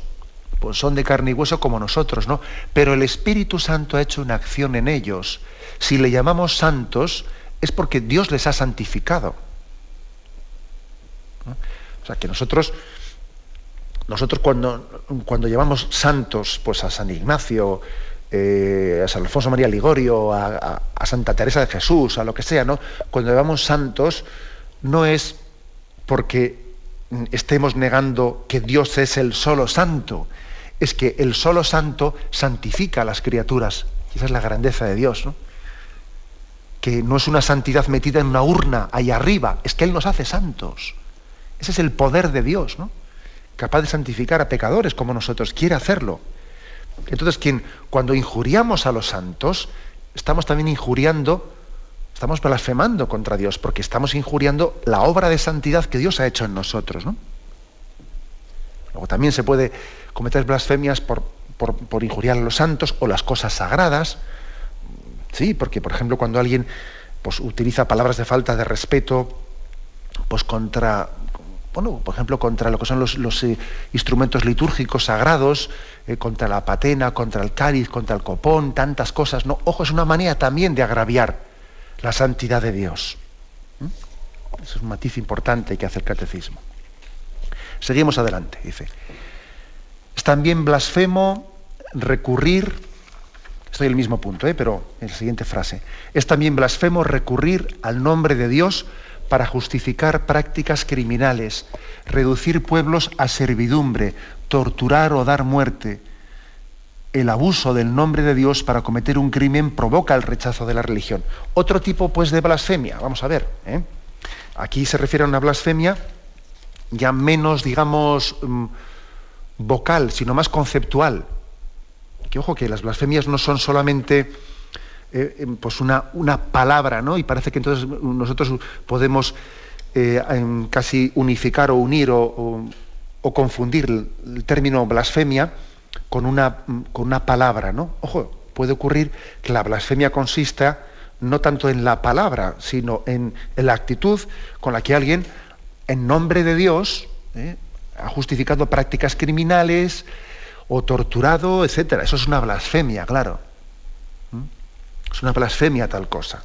pues son de carne y hueso como nosotros, ¿no? Pero el Espíritu Santo ha hecho una acción en ellos. Si le llamamos santos, es porque Dios les ha santificado. O sea, que nosotros, nosotros cuando, cuando llamamos santos pues a San Ignacio, eh, a San Alfonso María Ligorio, a, a, Santa Teresa de Jesús, a lo que sea, ¿no? Cuando llamamos santos, no es porque estemos negando que Dios es el solo santo, es que el solo santo santifica a las criaturas. esa es la grandeza de Dios. Que no es una santidad metida en una urna ahí arriba, es que Él nos hace santos. Ese es el poder de Dios, ¿no? Capaz de santificar a pecadores como nosotros, quiere hacerlo. Entonces, quien, cuando injuriamos a los santos, estamos también injuriando, estamos blasfemando contra Dios, porque estamos injuriando la obra de santidad que Dios ha hecho en nosotros, ¿no? Luego también se puede cometer blasfemias por, por, injuriar a los santos o las cosas sagradas. Sí, porque por ejemplo cuando alguien pues, utiliza palabras de falta de respeto pues contra bueno, por ejemplo, contra lo que son los, eh, instrumentos litúrgicos sagrados, eh, contra la patena, contra el cáliz, contra el copón, tantas cosas. No, ojo, es una manera también de agraviar la santidad de Dios. ¿Mm? Eso es un matiz importante que hace el catecismo. Seguimos adelante, dice. Es también blasfemo recurrir, estoy en el mismo punto, ¿eh? pero en la siguiente frase, es también blasfemo recurrir al nombre de Dios para justificar prácticas criminales, reducir pueblos a servidumbre, torturar o dar muerte. El abuso del nombre de Dios para cometer un crimen provoca el rechazo de la religión. Otro tipo, pues, de blasfemia, vamos a ver. ¿eh? Aquí se refiere a una blasfemia ya menos, digamos, mm, vocal, sino más conceptual. Que ojo, que las blasfemias no son solamente eh, em, pues una, una, palabra, ¿no? Y parece que entonces nosotros podemos eh, em, casi unificar o unir o, o, confundir el, término blasfemia con una, con una palabra, ¿no? Ojo, puede ocurrir que la blasfemia consista no tanto en la palabra, sino en, la actitud con la que alguien, en nombre de Dios, ¿eh? ha justificado prácticas criminales o torturado, etcétera. Eso es una blasfemia, claro. Es una blasfemia tal cosa.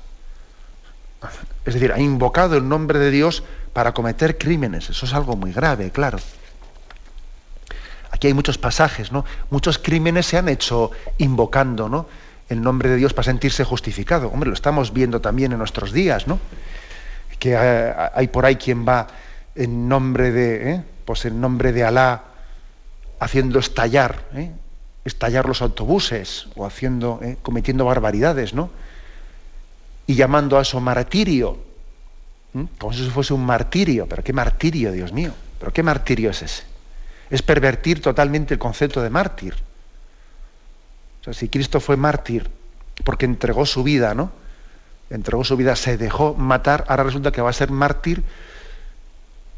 Es decir, ha invocado el nombre de Dios para cometer crímenes. Eso es algo muy grave, claro. Aquí hay muchos pasajes, ¿no? Muchos crímenes se han hecho invocando, ¿no? El nombre de Dios para sentirse justificado. Hombre, lo estamos viendo también en nuestros días, ¿no? Que hay por ahí quien va en nombre de, ¿eh? pues en nombre de Alá, haciendo estallar, ¿eh? estallar los autobuses o haciendo, ¿eh? cometiendo barbaridades, ¿no? Y llamando a eso martirio, como si eso fuese un martirio. Pero qué martirio, Dios mío. Pero qué martirio es ese. Es pervertir totalmente el concepto de mártir. O sea, si Cristo fue mártir porque entregó su vida, ¿no? Entregó su vida, se dejó matar, ahora resulta que va a ser mártir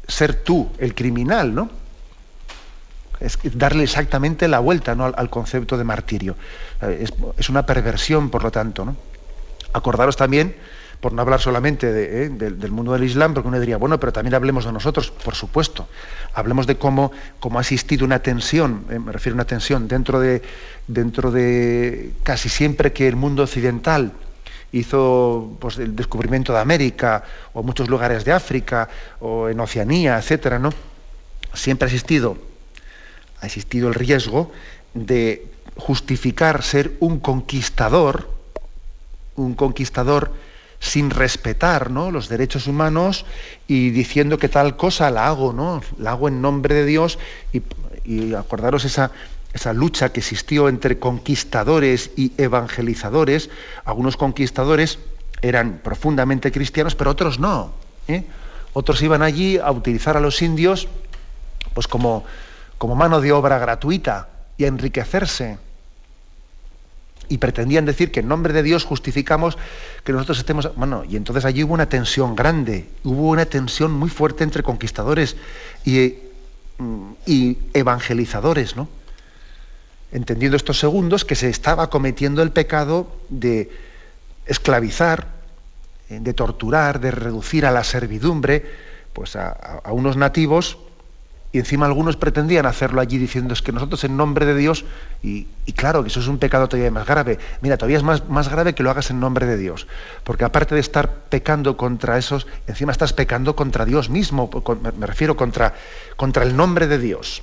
ser tú el criminal, ¿no? Es darle exactamente la vuelta ¿no? al, concepto de martirio. Es, es, una perversión, por lo tanto. ¿no? Acordaros también, por no hablar solamente ¿eh? del, del, mundo del Islam, porque uno diría, bueno, pero también hablemos de nosotros, por supuesto. Hablemos de cómo, cómo ha existido una tensión, eh, me refiero a una tensión dentro de, dentro de casi siempre que el mundo occidental hizo pues, el descubrimiento de América o muchos lugares de África o en Oceanía, etcétera, ¿no? Siempre ha existido, ha existido el riesgo de justificar ser un conquistador, un conquistador sin respetar ¿no? los derechos humanos y diciendo que tal cosa la hago, ¿no? La hago en nombre de Dios y, acordaros esa, esa lucha que existió entre conquistadores y evangelizadores. Algunos conquistadores eran profundamente cristianos, pero otros no. ¿eh? Otros iban allí a utilizar a los indios pues como, como mano de obra gratuita y a enriquecerse. Y pretendían decir que en nombre de Dios justificamos que nosotros estemos... Bueno, y entonces allí hubo una tensión grande, hubo una tensión muy fuerte entre conquistadores y, y evangelizadores, ¿no? entendiendo estos segundos, que se estaba cometiendo el pecado de esclavizar, eh, de torturar, de reducir a la servidumbre pues a, unos nativos, y encima algunos pretendían hacerlo allí diciendo es que nosotros en nombre de Dios, y, claro que eso es un pecado todavía más grave, mira, todavía es más, más grave que lo hagas en nombre de Dios, porque aparte de estar pecando contra esos, encima estás pecando contra Dios mismo, me refiero contra, contra el nombre de Dios.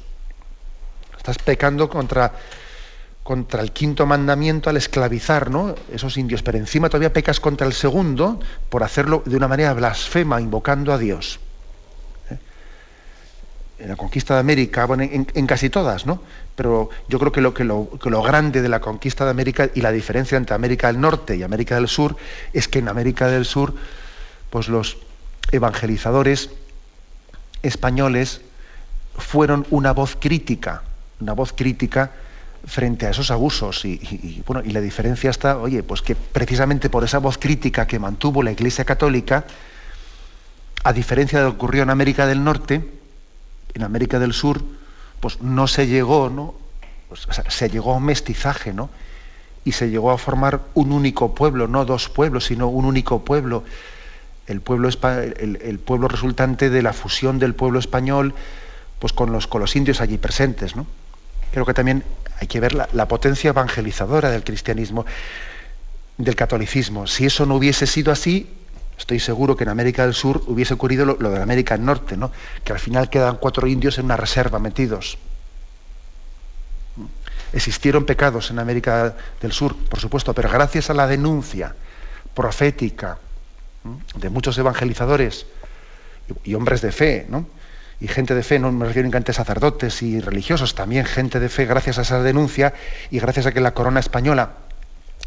Estás pecando contra, contra el quinto mandamiento al esclavizar ¿no? esos indios, pero encima todavía pecas contra el segundo por hacerlo de una manera blasfema, invocando a Dios. En la conquista de América, bueno, en, casi todas, ¿no? Pero yo creo que lo, que lo, que, lo, grande de la conquista de América y la diferencia entre América del Norte y América del Sur es que en América del Sur, pues los evangelizadores españoles fueron una voz crítica una voz crítica frente a esos abusos y, bueno y la diferencia está oye pues que precisamente por esa voz crítica que mantuvo la Iglesia Católica a diferencia de lo que ocurrió en América del Norte en América del Sur pues no se llegó no pues, se llegó a un mestizaje no y se llegó a formar un único pueblo no dos pueblos sino un único pueblo. El pueblo el, el pueblo resultante de la fusión del pueblo español pues con los indios allí presentes no creo que también hay que ver la, potencia evangelizadora del cristianismo, del catolicismo. Si eso no hubiese sido así, estoy seguro que en América del Sur hubiese ocurrido lo, de América del Norte, ¿no? que al final quedan cuatro indios en una reserva metidos. Existieron pecados en América del Sur, por supuesto, pero gracias a la denuncia profética de muchos evangelizadores y hombres de fe, ¿no? y gente de fe, no me refiero únicamente a sacerdotes y religiosos, también gente de fe, gracias a esa denuncia y gracias a que la corona española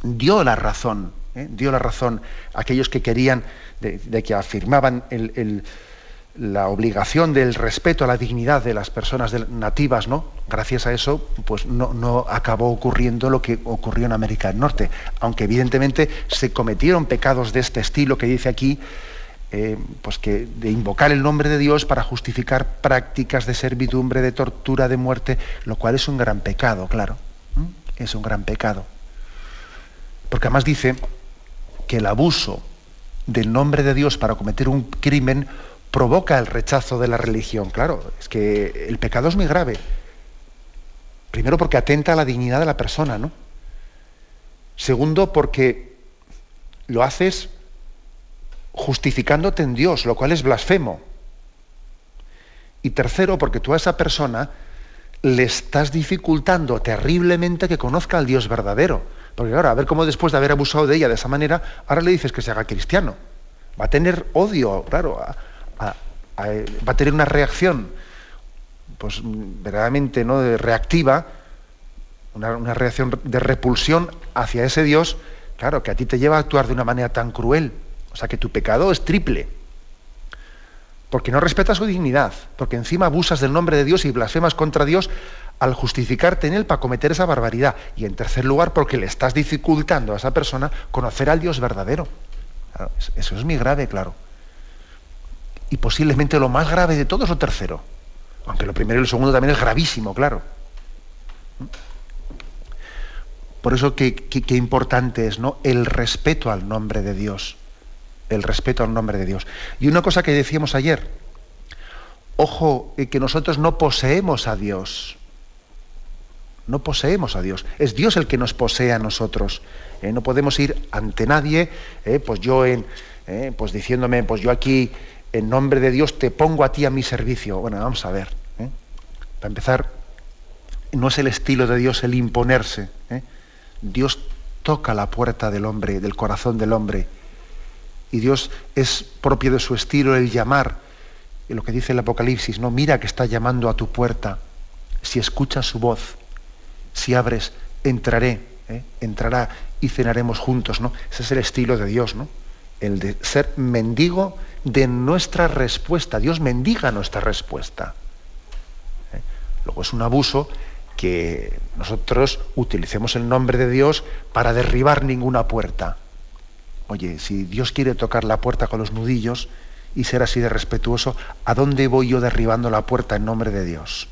dio la razón, ¿eh? dio la razón a aquellos que querían, de, que afirmaban la obligación del respeto a la dignidad de las personas nativas, ¿no? Gracias a eso, pues no, acabó ocurriendo lo que ocurrió en América del Norte, aunque evidentemente se cometieron pecados de este estilo que dice aquí, eh, pues que de invocar el nombre de Dios para justificar prácticas de servidumbre, de tortura, de muerte, lo cual es un gran pecado, claro. Es un gran pecado. Porque además dice que el abuso del nombre de Dios para cometer un crimen provoca el rechazo de la religión. Claro, es que el pecado es muy grave. Primero porque atenta a la dignidad de la persona, ¿no? Segundo porque lo haces justificándote en Dios, lo cual es blasfemo. Y tercero, porque tú a esa persona le estás dificultando terriblemente que conozca al Dios verdadero. Porque ahora, a ver cómo después de haber abusado de ella de esa manera, ahora le dices que se haga cristiano. Va a tener odio, claro, va a tener una reacción, pues verdaderamente ¿no? reactiva, una, una reacción de repulsión hacia ese Dios, claro, que a ti te lleva a actuar de una manera tan cruel. O sea que tu pecado es triple. Porque no respetas su dignidad, porque encima abusas del nombre de Dios y blasfemas contra Dios al justificarte en él para cometer esa barbaridad. Y en tercer lugar, porque le estás dificultando a esa persona conocer al Dios verdadero. eso es muy grave, claro. Y posiblemente lo más grave de todo es lo tercero. Aunque lo primero y lo segundo también es gravísimo, claro. Por eso qué, qué importante es ¿no? el respeto al nombre de Dios el respeto al nombre de Dios. Y una cosa que decíamos ayer, ojo, eh, que nosotros no poseemos a Dios. No poseemos a Dios. Es Dios el que nos posee a nosotros. Eh, no podemos ir ante nadie, eh, pues yo en, pues diciéndome, pues yo aquí en nombre de Dios te pongo a ti a mi servicio. Bueno, vamos a ver. Para empezar, no es el estilo de Dios el imponerse. Dios toca la puerta del hombre, del corazón del hombre y Dios es propio de su estilo el llamar. Y lo que dice el Apocalipsis, no, mira que está llamando a tu puerta. Si escuchas su voz, si abres, entraré, ¿eh? entrará y cenaremos juntos, ¿no? Ese es el estilo de Dios, ¿no? El de ser mendigo de nuestra respuesta. Dios mendiga nuestra respuesta. ¿eh? Luego es un abuso que nosotros utilicemos el nombre de Dios para derribar ninguna puerta. Oye, si Dios quiere tocar la puerta con los nudillos y ser así de respetuoso, ¿a dónde voy yo derribando la puerta en nombre de Dios?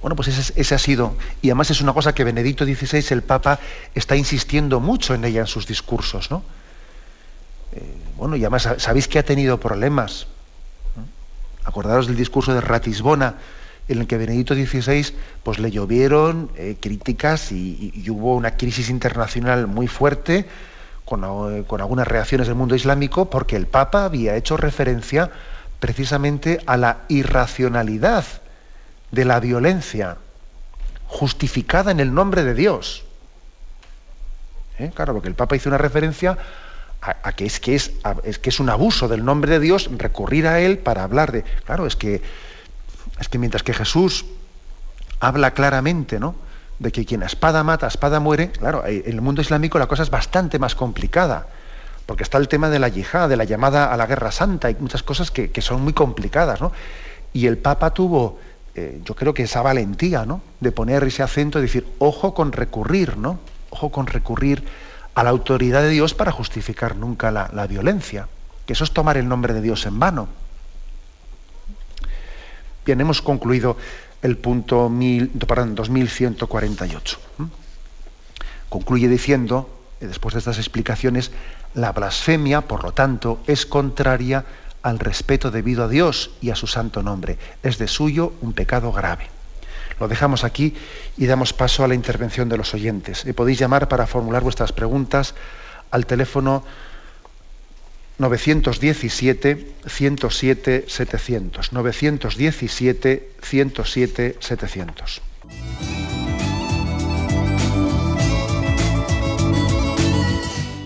Bueno, pues ese, ha sido, y además es una cosa que Benedicto XVI, el Papa, está insistiendo mucho en ella en sus discursos, ¿no? Eh, bueno, y además sabéis que ha tenido problemas. Acordaros del discurso de Ratisbona, en el que Benedicto XVI pues, le llovieron eh, críticas y, hubo una crisis internacional muy fuerte eh, con, algunas reacciones del mundo islámico porque el Papa había hecho referencia precisamente a la irracionalidad de la violencia justificada en el nombre de Dios. ¿Eh? Claro, porque el Papa hizo una referencia a, que, es, que es, es que es un abuso del nombre de Dios recurrir a él para hablar de... Claro, es que es que mientras que Jesús habla claramente, ¿no? De que quien a espada mata, a espada muere, claro, en el mundo islámico la cosa es bastante más complicada, porque está el tema de la yihad, de la llamada a la guerra santa, y muchas cosas que, son muy complicadas, ¿no? Y el Papa tuvo, eh, yo creo que esa valentía, ¿no? De poner ese acento y decir, ojo con recurrir, ¿no? Ojo con recurrir a la autoridad de Dios para justificar nunca la, violencia, que eso es tomar el nombre de Dios en vano. Bien, hemos concluido el punto mil, perdón, 2148. Concluye diciendo, eh, después de estas explicaciones, la blasfemia, por lo tanto, es contraria al respeto debido a Dios y a su santo nombre. Es de suyo un pecado grave. Lo dejamos aquí y damos paso a la intervención de los oyentes. Y podéis llamar para formular vuestras preguntas al teléfono 917 107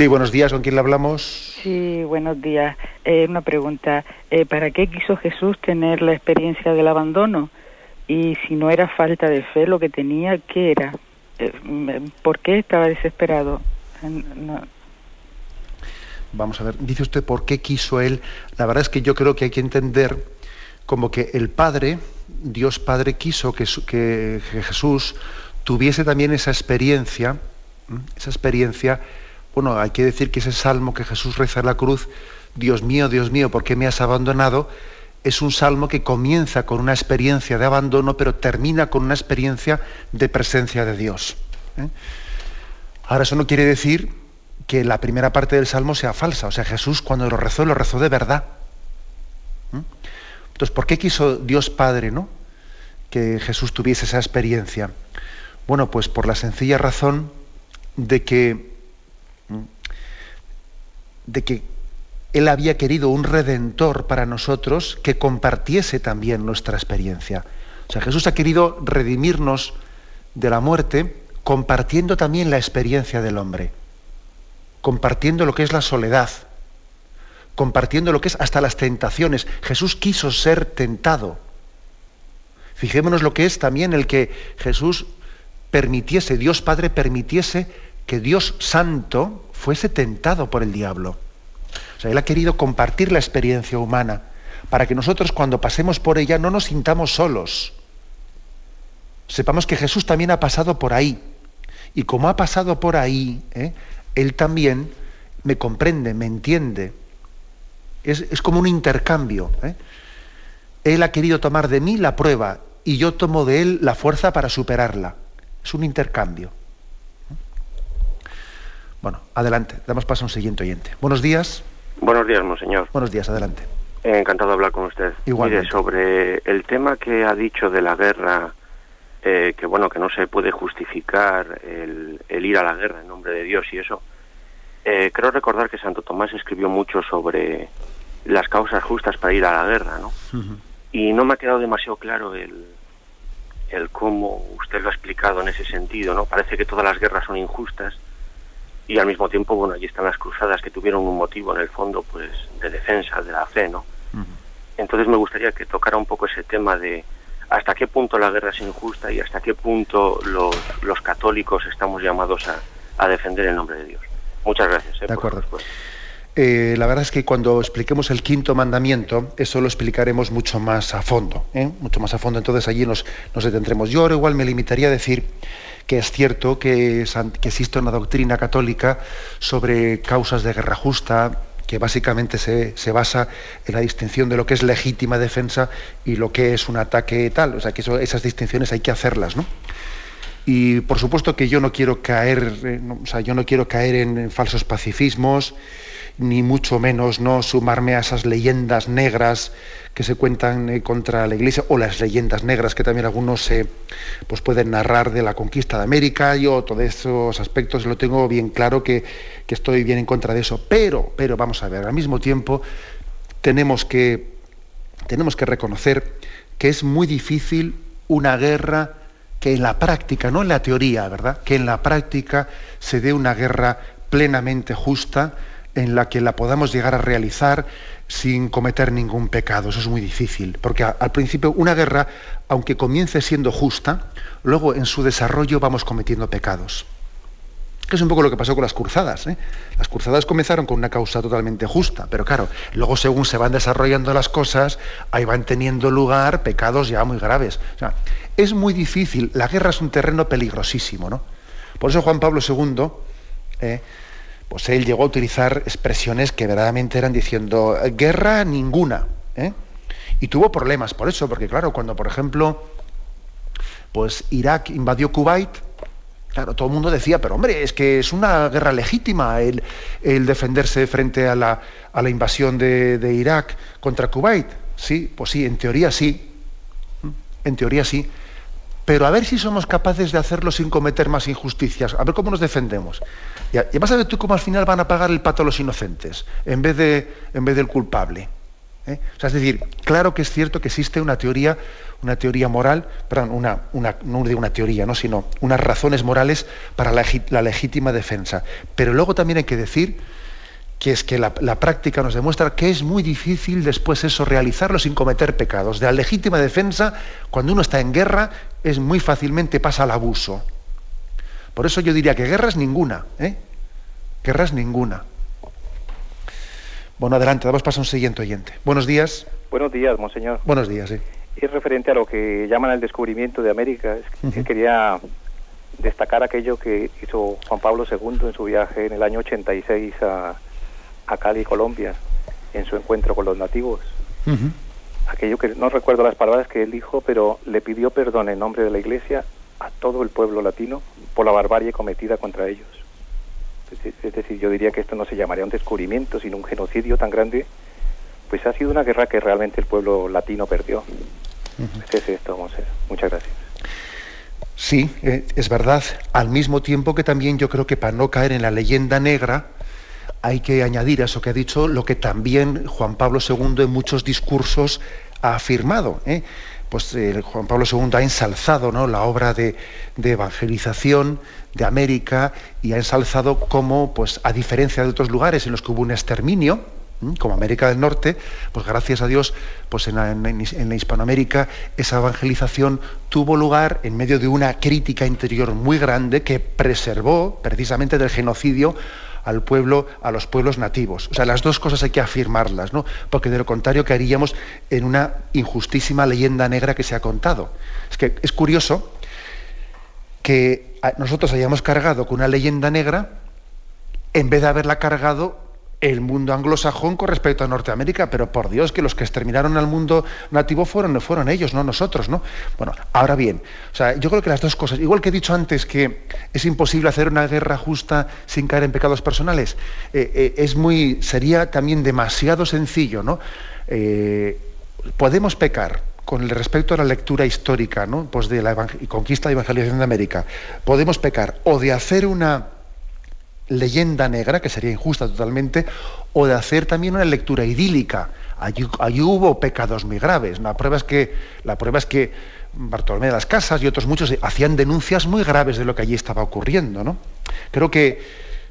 Sí, buenos días, ¿con quién le hablamos? Sí, buenos días. Eh, una pregunta, eh, ¿para qué quiso Jesús tener la experiencia del abandono? Y si no era falta de fe lo que tenía, ¿qué era? Eh, ¿Por qué estaba desesperado? Vamos a ver, dice usted por qué quiso él. La verdad es que yo creo que hay que entender como que el Padre, Dios Padre, quiso que, Jesús tuviese también esa experiencia, esa experiencia bueno, hay que decir que ese salmo que Jesús reza en la cruz, Dios mío, Dios mío, ¿por qué me has abandonado? Es un salmo que comienza con una experiencia de abandono, pero termina con una experiencia de presencia de Dios. ¿eh? Ahora, eso no quiere decir que la primera parte del salmo sea falsa. O sea, Jesús cuando lo rezó, lo rezó de verdad. ¿eh? Entonces, ¿por qué quiso Dios Padre, no? Que Jesús tuviese esa experiencia. Bueno, pues por la sencilla razón de que de que Él había querido un redentor para nosotros que compartiese también nuestra experiencia. O sea, Jesús ha querido redimirnos de la muerte compartiendo también la experiencia del hombre, compartiendo lo que es la soledad, compartiendo lo que es hasta las tentaciones. Jesús quiso ser tentado. Fijémonos lo que es también el que Jesús permitiese, Dios Padre permitiese que Dios Santo fuese tentado por el diablo. O sea, Él ha querido compartir la experiencia humana para que nosotros cuando pasemos por ella no nos sintamos solos. Sepamos que Jesús también ha pasado por ahí. Y como ha pasado por ahí, ¿eh? Él también me comprende, me entiende. Es, como un intercambio. ¿eh? Él ha querido tomar de mí la prueba y yo tomo de Él la fuerza para superarla. Es un intercambio. Bueno, adelante, damos paso a un siguiente oyente. Buenos días. Buenos días, monseñor. Buenos días, adelante. encantado de hablar con usted. Igualmente. Mire, sobre el tema que ha dicho de la guerra, eh, que bueno, que no se puede justificar el, ir a la guerra en nombre de Dios y eso, eh, creo recordar que Santo Tomás escribió mucho sobre las causas justas para ir a la guerra, ¿no? Y no me ha quedado demasiado claro el, el cómo usted lo ha explicado en ese sentido, ¿no? Parece que todas las guerras son injustas y al mismo tiempo, bueno, allí están las cruzadas que tuvieron un motivo en el fondo, pues, de defensa de la fe, ¿no? Entonces me gustaría que tocara un poco ese tema de hasta qué punto la guerra es injusta y hasta qué punto los, los católicos estamos llamados a, a defender el nombre de Dios. Muchas gracias. ¿eh? de acuerdo. Eh, la verdad es que cuando expliquemos el quinto mandamiento, eso lo explicaremos mucho más a fondo, ¿eh? mucho más a fondo. Entonces allí nos, nos, detendremos. Yo ahora igual me limitaría a decir que es cierto que, que existe una doctrina católica sobre causas de guerra justa, que básicamente se, se, basa en la distinción de lo que es legítima defensa y lo que es un ataque tal. O sea, que esas distinciones hay que hacerlas, ¿no? Y por supuesto que yo no quiero caer, eh, o sea, yo no quiero caer en falsos pacifismos, ni mucho menos no sumarme a esas leyendas negras que se cuentan eh, contra la Iglesia o las leyendas negras que también algunos se pues pueden narrar de la conquista de América. Yo todos esos aspectos lo tengo bien claro que, que estoy bien en contra de eso. Pero, pero vamos a ver, al mismo tiempo tenemos que tenemos que reconocer que es muy difícil una guerra que en la práctica, no en la teoría, ¿verdad? Que en la práctica se dé una guerra plenamente justa en la que la podamos llegar a realizar sin cometer ningún pecado. Eso es muy difícil, porque al principio una guerra, aunque comience siendo justa, luego en su desarrollo vamos cometiendo pecados. Que es un poco lo que pasó con las cruzadas. ¿eh? Las cruzadas comenzaron con una causa totalmente justa, pero claro, luego según se van desarrollando las cosas, ahí van teniendo lugar pecados ya muy graves. Es muy difícil, la guerra es un terreno peligrosísimo, ¿no? Por eso Juan Pablo II eh, pues él llegó a utilizar expresiones que verdaderamente eran diciendo guerra ninguna. ¿eh? Y tuvo problemas por eso, porque claro, cuando por ejemplo, pues Irak invadió Kuwait, claro, todo el mundo decía, pero hombre, es que es una guerra legítima el, defenderse frente a la, a invasión de, Irak contra Kuwait. Sí, pues sí, en teoría sí. En teoría sí. Pero a ver si somos capaces de hacerlo sin cometer más injusticias. A ver cómo nos defendemos. Y, vas a ver tú cómo al final van a pagar el pato los inocentes, en vez, de, en vez del culpable. ¿Eh? O sea, es decir, claro que es cierto que existe una teoría, una teoría moral, perdón, una, una, no digo una teoría, ¿no? sino unas razones morales para la, legítima defensa. Pero luego también hay que decir que es que la, práctica nos demuestra que es muy difícil después eso realizarlo sin cometer pecados. De la legítima defensa, cuando uno está en guerra, es muy fácilmente pasa al abuso. Por eso yo diría que guerra es ninguna, ¿eh? Guerra es ninguna. Bueno, adelante, damos paso a un siguiente oyente. Buenos días. Buenos días, monseñor. Buenos días, sí. Es referente a lo que llaman el descubrimiento de América. Quería destacar aquello que hizo Juan Pablo II en su viaje en el año 86 a, a Cali, Colombia, en su encuentro con los nativos. Aquello que no recuerdo las palabras que él dijo, pero le pidió perdón en nombre de la Iglesia a todo el pueblo latino por la barbarie cometida contra ellos. Es decir, yo diría que esto no se llamaría un descubrimiento, sino un genocidio tan grande, pues ha sido una guerra que realmente el pueblo latino perdió. ¿Qué es esto, Monser? Muchas gracias. Sí, eh, es verdad. Al mismo tiempo que también yo creo que para no caer en la leyenda negra, hay que añadir a eso que ha dicho lo que también Juan Pablo II en muchos discursos ha afirmado. ¿eh? pues eh, Juan Pablo II ha ensalzado ¿no? la obra de, evangelización de América y ha ensalzado cómo, pues, a diferencia de otros lugares en los que hubo un exterminio, como América del Norte, pues gracias a Dios, pues en la, en la, Hispanoamérica esa evangelización tuvo lugar en medio de una crítica interior muy grande que preservó precisamente del genocidio al pueblo, a los pueblos nativos. O sea, las dos cosas hay que afirmarlas, ¿no? Porque de lo contrario caeríamos en una injustísima leyenda negra que se ha contado. Es que es curioso que nosotros hayamos cargado con una leyenda negra en vez de haberla cargado el mundo anglosajón con respecto a Norteamérica, pero por Dios que los que exterminaron al mundo nativo fueron, fueron ellos, no nosotros, ¿no? Bueno, ahora bien, o sea, yo creo que las dos cosas, igual que he dicho antes que es imposible hacer una guerra justa sin caer en pecados personales, eh, eh, es muy, sería también demasiado sencillo, ¿no? Eh, podemos pecar con respecto a la lectura histórica, ¿no? Pues de la conquista y evangelización de América. Podemos pecar o de hacer una leyenda negra, que sería injusta totalmente, o de hacer también una lectura idílica. Allí, hubo pecados muy graves. La prueba es que, la prueba es que Bartolomé de las Casas y otros muchos hacían denuncias muy graves de lo que allí estaba ocurriendo. ¿no? Creo que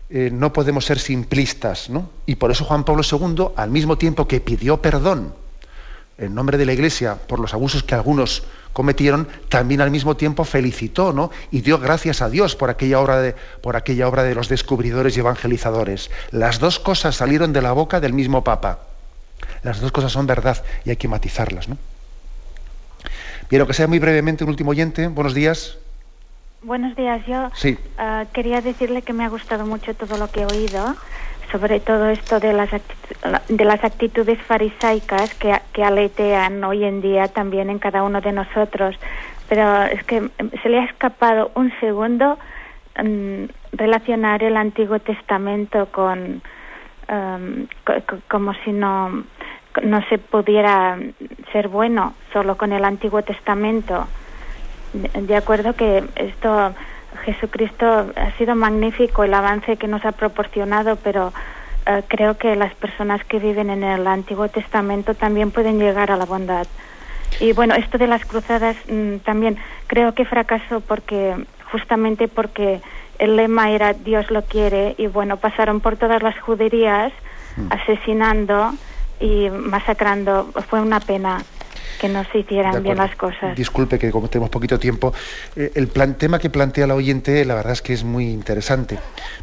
eh, no podemos ser simplistas, ¿no? y por eso Juan Pablo II, al mismo tiempo que pidió perdón en nombre de la Iglesia por los abusos que algunos cometieron, también al mismo tiempo felicitó ¿no? y dio gracias a Dios por aquella, obra de, por aquella obra de los descubridores y evangelizadores. Las dos cosas salieron de la boca del mismo Papa. Las dos cosas son verdad y hay que matizarlas. ¿no? Bien, que sea muy brevemente un último oyente. Buenos días. Buenos días. Yo ah, quería decirle que me ha gustado mucho todo lo que he oído sobre todo esto de las, de las actitudes farisaicas que, que aletean hoy en día también en cada uno de nosotros. Pero es que se le ha escapado un segundo mm, relacionar el Antiguo Testamento con um, como si no no se pudiera ser bueno solo con el Antiguo Testamento. De acuerdo que esto Jesucristo ha sido magnífico el avance que nos ha proporcionado, pero eh, creo que las personas que viven en el Antiguo Testamento también pueden llegar a la bondad. Y bueno, esto de las cruzadas mm, también creo que fracasó porque justamente porque el lema era Dios lo quiere y bueno, pasaron por todas las juderías mm. asesinando y masacrando. Fue una pena que no se hicieran bien las cosas. Disculpe que como tenemos poquito tiempo, eh, el plan, tema que plantea la oyente la verdad es que es muy interesante,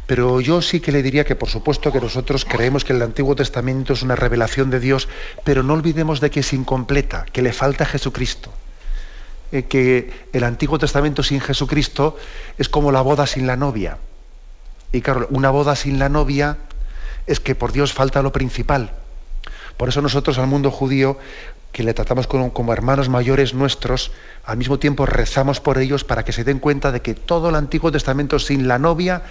pero yo sí que le diría que por supuesto que nosotros creemos que el Antiguo Testamento es una revelación de Dios, pero no olvidemos de que es incompleta, que le falta Jesucristo. Eh, que el Antiguo Testamento sin Jesucristo es como la boda sin la novia. Y claro, una boda sin la novia es que por Dios falta lo principal. Por eso nosotros al mundo judío que le tratamos como, hermanos mayores nuestros, al mismo tiempo rezamos por ellos para que se den cuenta de que todo el Antiguo Testamento sin la novia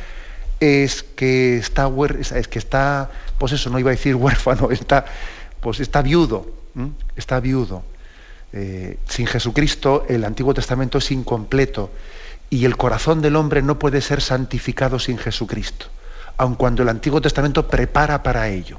es que está, es que está, pues eso, no iba a decir huérfano, está, pues está viudo, está viudo. Eh, sin Jesucristo el Antiguo Testamento es incompleto y el corazón del hombre no puede ser santificado sin Jesucristo, aun cuando el Antiguo Testamento prepara para ello.